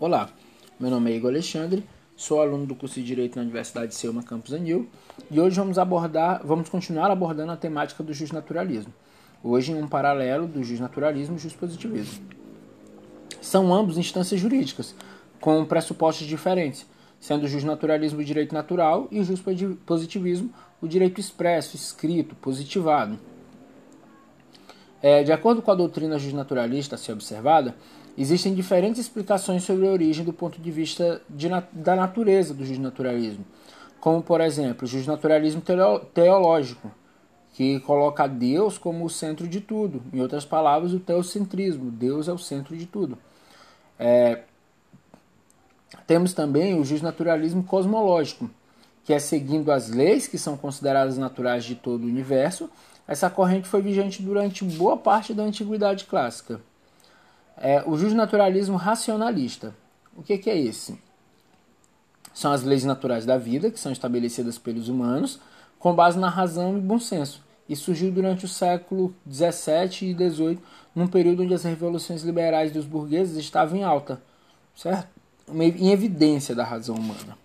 Olá, meu nome é Igor Alexandre, sou aluno do curso de Direito na Universidade de Selma Campus Anil e hoje vamos abordar, vamos continuar abordando a temática do justnaturalismo. Hoje em um paralelo do justnaturalismo e justpositivismo. São ambos instâncias jurídicas com pressupostos diferentes, sendo o justnaturalismo o direito natural e o justpositivismo o direito expresso, escrito, positivado. É, de acordo com a doutrina justnaturalista a ser observada, Existem diferentes explicações sobre a origem do ponto de vista de, da natureza do justnaturalismo, como, por exemplo, o justnaturalismo teológico, que coloca Deus como o centro de tudo. Em outras palavras, o teocentrismo, Deus é o centro de tudo. É, temos também o justnaturalismo cosmológico, que é seguindo as leis que são consideradas naturais de todo o universo. Essa corrente foi vigente durante boa parte da antiguidade clássica. É, o justnaturalismo racionalista. O que, que é esse? São as leis naturais da vida, que são estabelecidas pelos humanos, com base na razão e bom senso. E surgiu durante o século XVII e XVIII, num período onde as revoluções liberais dos burgueses estavam em alta, certo? Em evidência da razão humana.